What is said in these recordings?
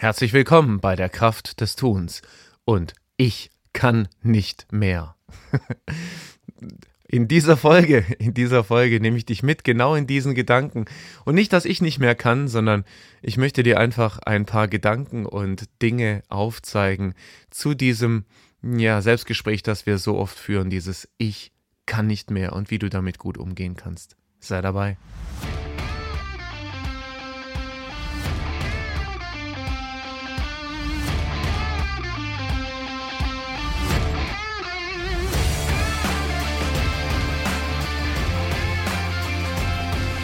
Herzlich willkommen bei der Kraft des Tuns. Und ich kann nicht mehr. In dieser Folge, in dieser Folge nehme ich dich mit, genau in diesen Gedanken. Und nicht, dass ich nicht mehr kann, sondern ich möchte dir einfach ein paar Gedanken und Dinge aufzeigen zu diesem, ja, Selbstgespräch, das wir so oft führen, dieses Ich kann nicht mehr und wie du damit gut umgehen kannst. Sei dabei.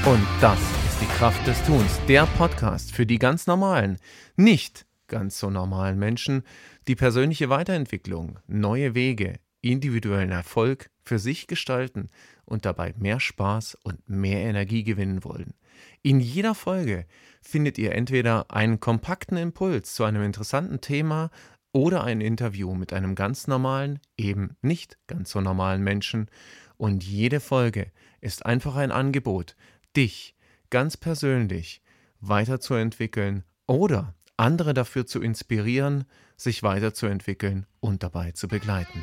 Und das ist die Kraft des Tuns, der Podcast für die ganz normalen, nicht ganz so normalen Menschen, die persönliche Weiterentwicklung, neue Wege, individuellen Erfolg für sich gestalten und dabei mehr Spaß und mehr Energie gewinnen wollen. In jeder Folge findet ihr entweder einen kompakten Impuls zu einem interessanten Thema oder ein Interview mit einem ganz normalen, eben nicht ganz so normalen Menschen. Und jede Folge ist einfach ein Angebot, dich ganz persönlich weiterzuentwickeln oder andere dafür zu inspirieren, sich weiterzuentwickeln und dabei zu begleiten.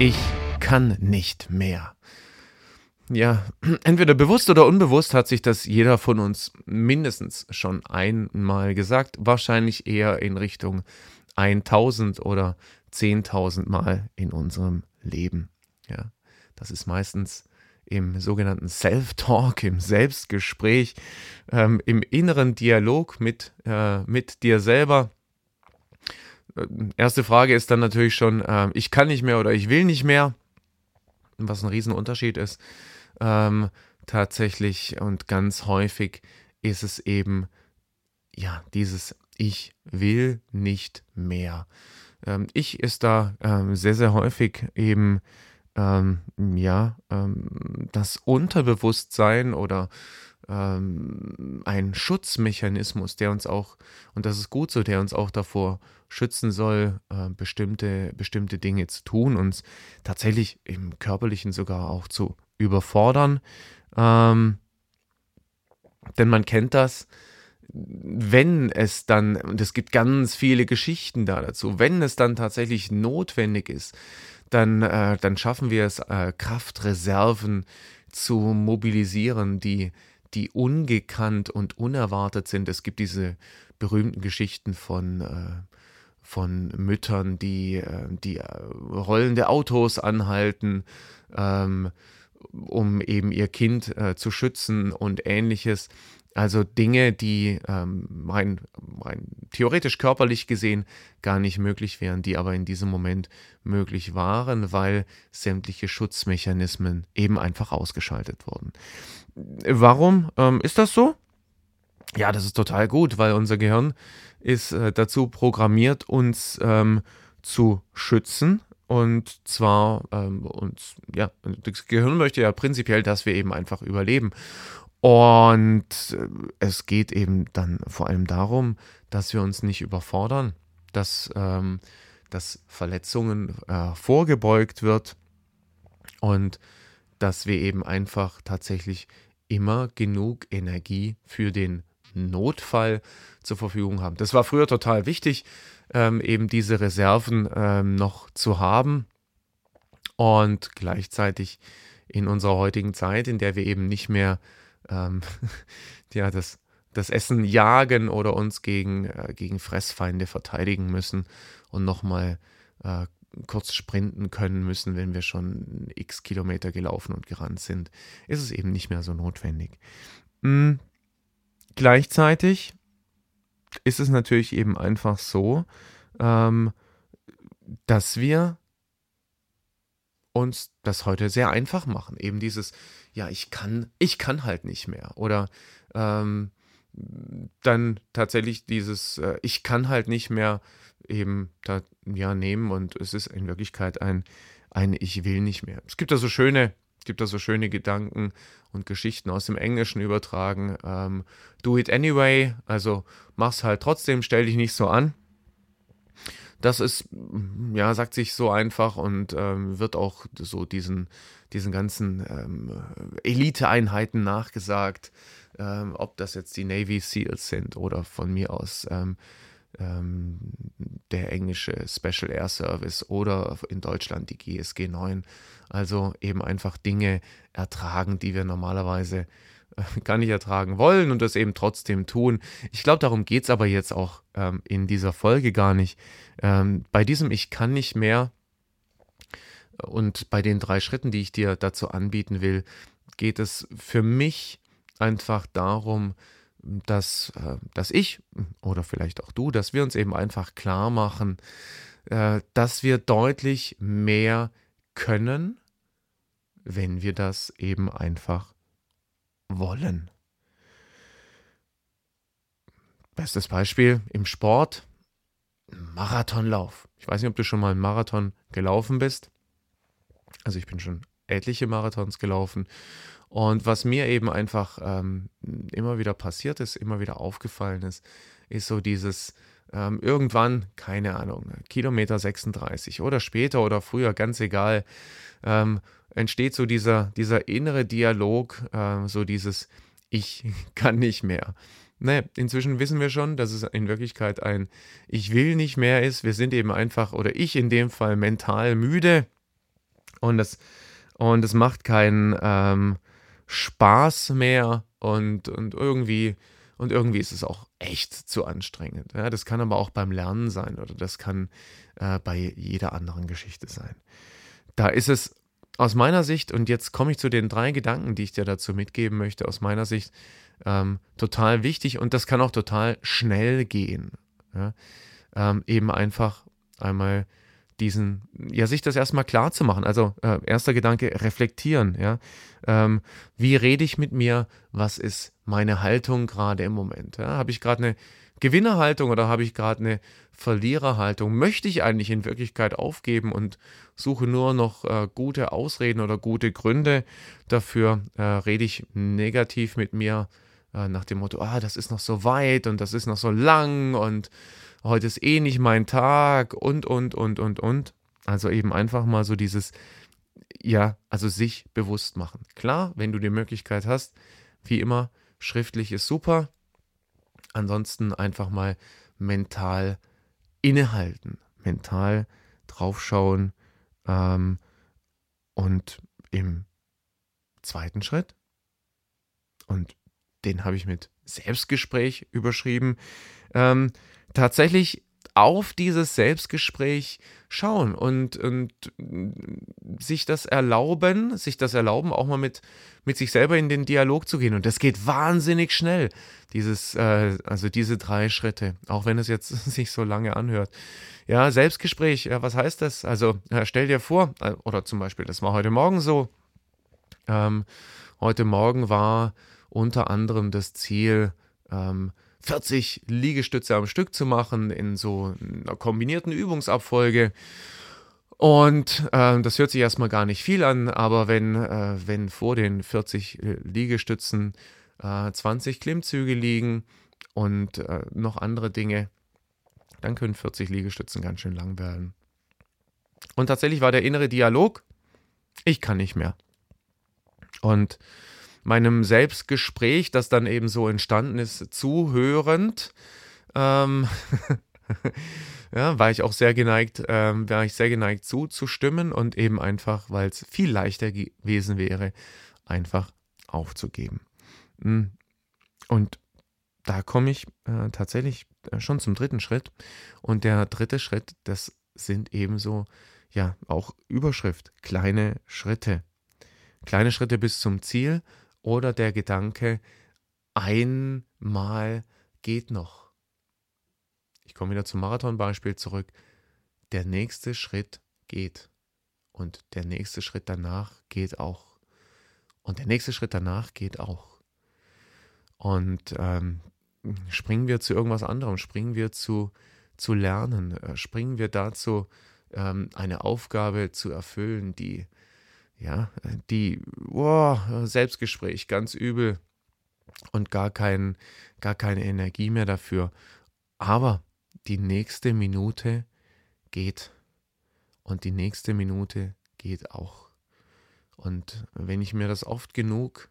Ich kann nicht mehr. Ja, entweder bewusst oder unbewusst hat sich das jeder von uns mindestens schon einmal gesagt, wahrscheinlich eher in Richtung 1000 oder 10.000 Mal in unserem Leben. Ja, das ist meistens im sogenannten Self-Talk, im Selbstgespräch, ähm, im inneren Dialog mit, äh, mit dir selber. Äh, erste Frage ist dann natürlich schon, äh, ich kann nicht mehr oder ich will nicht mehr, was ein Riesenunterschied ist. Ähm, tatsächlich und ganz häufig ist es eben, ja, dieses Ich will nicht mehr. Ähm, ich ist da ähm, sehr, sehr häufig eben, ähm, ja, ähm, das Unterbewusstsein oder ähm, ein Schutzmechanismus, der uns auch, und das ist gut so, der uns auch davor schützen soll, äh, bestimmte, bestimmte Dinge zu tun, uns tatsächlich im Körperlichen sogar auch zu überfordern. Ähm, denn man kennt das, wenn es dann, und es gibt ganz viele Geschichten da dazu, wenn es dann tatsächlich notwendig ist, dann, äh, dann schaffen wir es, äh, Kraftreserven zu mobilisieren, die, die ungekannt und unerwartet sind. Es gibt diese berühmten Geschichten von, äh, von Müttern, die, äh, die äh, rollende Autos anhalten, ähm, um eben ihr Kind äh, zu schützen und ähnliches. Also Dinge, die ähm, rein, rein theoretisch körperlich gesehen gar nicht möglich wären, die aber in diesem Moment möglich waren, weil sämtliche Schutzmechanismen eben einfach ausgeschaltet wurden. Warum ähm, ist das so? Ja, das ist total gut, weil unser Gehirn ist äh, dazu programmiert, uns ähm, zu schützen. Und zwar, ähm, uns, ja, das Gehirn möchte ja prinzipiell, dass wir eben einfach überleben. Und äh, es geht eben dann vor allem darum, dass wir uns nicht überfordern, dass, ähm, dass Verletzungen äh, vorgebeugt wird und dass wir eben einfach tatsächlich immer genug Energie für den Notfall zur Verfügung haben. Das war früher total wichtig, ähm, eben diese Reserven ähm, noch zu haben und gleichzeitig in unserer heutigen Zeit, in der wir eben nicht mehr ähm, ja, das, das Essen jagen oder uns gegen, äh, gegen Fressfeinde verteidigen müssen und nochmal äh, kurz sprinten können müssen, wenn wir schon x Kilometer gelaufen und gerannt sind, ist es eben nicht mehr so notwendig. Mhm. Gleichzeitig ist es natürlich eben einfach so, ähm, dass wir uns das heute sehr einfach machen. Eben dieses, ja, ich kann, ich kann halt nicht mehr. Oder ähm, dann tatsächlich dieses, äh, ich kann halt nicht mehr eben da ja nehmen und es ist in Wirklichkeit ein, ein Ich will nicht mehr. Es gibt da so schöne, gibt da so schöne Gedanken und Geschichten aus dem Englischen übertragen. Ähm, do it anyway, also mach's halt trotzdem, stell dich nicht so an. Das ist, ja, sagt sich so einfach und ähm, wird auch so diesen, diesen ganzen ähm, Elite-Einheiten nachgesagt, ähm, ob das jetzt die Navy SEALs sind oder von mir aus ähm, ähm, der englische Special Air Service oder in Deutschland die GSG 9. Also eben einfach Dinge ertragen, die wir normalerweise äh, gar nicht ertragen wollen und das eben trotzdem tun. Ich glaube, darum geht es aber jetzt auch ähm, in dieser Folge gar nicht. Ähm, bei diesem Ich kann nicht mehr und bei den drei Schritten, die ich dir dazu anbieten will, geht es für mich einfach darum, dass, äh, dass ich oder vielleicht auch du, dass wir uns eben einfach klar machen, äh, dass wir deutlich mehr können, wenn wir das eben einfach wollen. Bestes Beispiel im Sport, Marathonlauf. Ich weiß nicht, ob du schon mal einen Marathon gelaufen bist. Also ich bin schon etliche Marathons gelaufen. Und was mir eben einfach ähm, immer wieder passiert ist, immer wieder aufgefallen ist, ist so dieses ähm, irgendwann, keine Ahnung, Kilometer 36 oder später oder früher, ganz egal, ähm, entsteht so dieser, dieser innere Dialog, äh, so dieses Ich kann nicht mehr. Ne, inzwischen wissen wir schon, dass es in Wirklichkeit ein Ich will nicht mehr ist. Wir sind eben einfach, oder ich in dem Fall, mental müde. Und das, und das macht keinen ähm, Spaß mehr. Und, und irgendwie, und irgendwie ist es auch echt zu anstrengend. Ja, das kann aber auch beim Lernen sein oder das kann äh, bei jeder anderen Geschichte sein. Da ist es aus meiner Sicht, und jetzt komme ich zu den drei Gedanken, die ich dir dazu mitgeben möchte, aus meiner Sicht ähm, total wichtig und das kann auch total schnell gehen. Ja? Ähm, eben einfach einmal diesen, ja, sich das erstmal klar zu machen. Also äh, erster Gedanke, reflektieren, ja. Ähm, wie rede ich mit mir? Was ist meine Haltung gerade im Moment? Ja? Habe ich gerade eine Gewinnerhaltung oder habe ich gerade eine Verliererhaltung? Möchte ich eigentlich in Wirklichkeit aufgeben und suche nur noch äh, gute Ausreden oder gute Gründe dafür? Äh, rede ich negativ mit mir äh, nach dem Motto, ah, das ist noch so weit und das ist noch so lang und heute ist eh nicht mein Tag und, und, und, und, und. Also eben einfach mal so dieses, ja, also sich bewusst machen. Klar, wenn du die Möglichkeit hast, wie immer, schriftlich ist super. Ansonsten einfach mal mental innehalten, mental draufschauen ähm, und im zweiten Schritt, und den habe ich mit Selbstgespräch überschrieben, ähm, tatsächlich auf dieses Selbstgespräch schauen und, und sich das erlauben, sich das erlauben, auch mal mit, mit sich selber in den Dialog zu gehen. Und das geht wahnsinnig schnell, dieses, äh, also diese drei Schritte, auch wenn es jetzt sich so lange anhört. Ja, Selbstgespräch, ja, was heißt das? Also ja, stell dir vor, äh, oder zum Beispiel, das war heute Morgen so, ähm, heute Morgen war unter anderem das Ziel, ähm, 40 Liegestütze am Stück zu machen in so einer kombinierten Übungsabfolge. Und äh, das hört sich erstmal gar nicht viel an, aber wenn, äh, wenn vor den 40 äh, Liegestützen äh, 20 Klimmzüge liegen und äh, noch andere Dinge, dann können 40 Liegestützen ganz schön lang werden. Und tatsächlich war der innere Dialog, ich kann nicht mehr. Und meinem Selbstgespräch, das dann eben so entstanden ist, zuhörend, ähm, ja, war ich auch sehr geneigt, ähm, war ich sehr geneigt zuzustimmen und eben einfach, weil es viel leichter gewesen wäre, einfach aufzugeben. Hm. Und da komme ich äh, tatsächlich äh, schon zum dritten Schritt. Und der dritte Schritt, das sind ebenso, ja, auch Überschrift, kleine Schritte. Kleine Schritte bis zum Ziel oder der Gedanke, einmal geht noch. Ich komme wieder zum Marathonbeispiel zurück. Der nächste Schritt geht. Und der nächste Schritt danach geht auch. Und der nächste Schritt danach geht auch. Und ähm, springen wir zu irgendwas anderem, springen wir zu, zu lernen, äh, springen wir dazu, ähm, eine Aufgabe zu erfüllen, die ja, die, boah, Selbstgespräch, ganz übel und gar, kein, gar keine Energie mehr dafür. Aber die nächste Minute geht. Und die nächste Minute geht auch. Und wenn ich mir das oft genug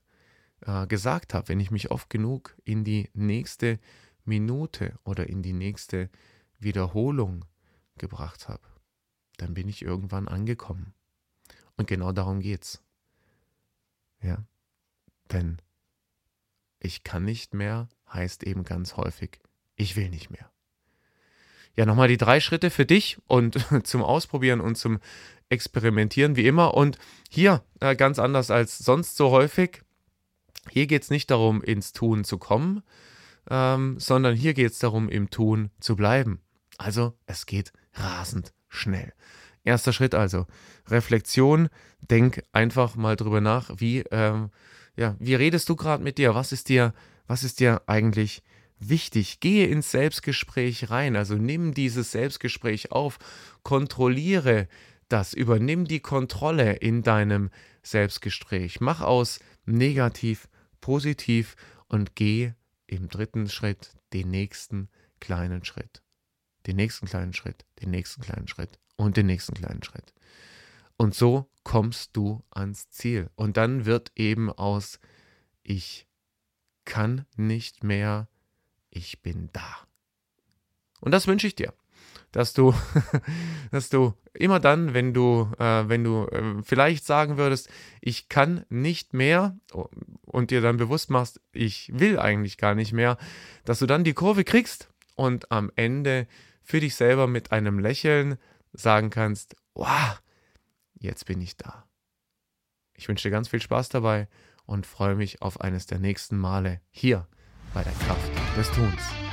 äh, gesagt habe, wenn ich mich oft genug in die nächste Minute oder in die nächste Wiederholung gebracht habe, dann bin ich irgendwann angekommen. Und genau darum geht's. Ja. Denn ich kann nicht mehr heißt eben ganz häufig, ich will nicht mehr. Ja, nochmal die drei Schritte für dich und zum Ausprobieren und zum Experimentieren wie immer. Und hier äh, ganz anders als sonst so häufig. Hier geht es nicht darum, ins Tun zu kommen, ähm, sondern hier geht es darum, im Tun zu bleiben. Also es geht rasend schnell. Erster Schritt also, Reflexion, denk einfach mal drüber nach, wie, ähm, ja, wie redest du gerade mit dir? Was ist dir, was ist dir eigentlich wichtig? Gehe ins Selbstgespräch rein, also nimm dieses Selbstgespräch auf, kontrolliere das, übernimm die Kontrolle in deinem Selbstgespräch. Mach aus negativ positiv und geh im dritten Schritt den nächsten kleinen Schritt. Den nächsten kleinen Schritt, den nächsten kleinen Schritt und den nächsten kleinen Schritt. Und so kommst du ans Ziel. Und dann wird eben aus ich kann nicht mehr, ich bin da. Und das wünsche ich dir, dass du, dass du immer dann, wenn du, äh, wenn du äh, vielleicht sagen würdest, ich kann nicht mehr und dir dann bewusst machst, ich will eigentlich gar nicht mehr, dass du dann die Kurve kriegst und am Ende für dich selber mit einem Lächeln sagen kannst, wow, jetzt bin ich da. Ich wünsche dir ganz viel Spaß dabei und freue mich auf eines der nächsten Male hier bei der Kraft des Tuns.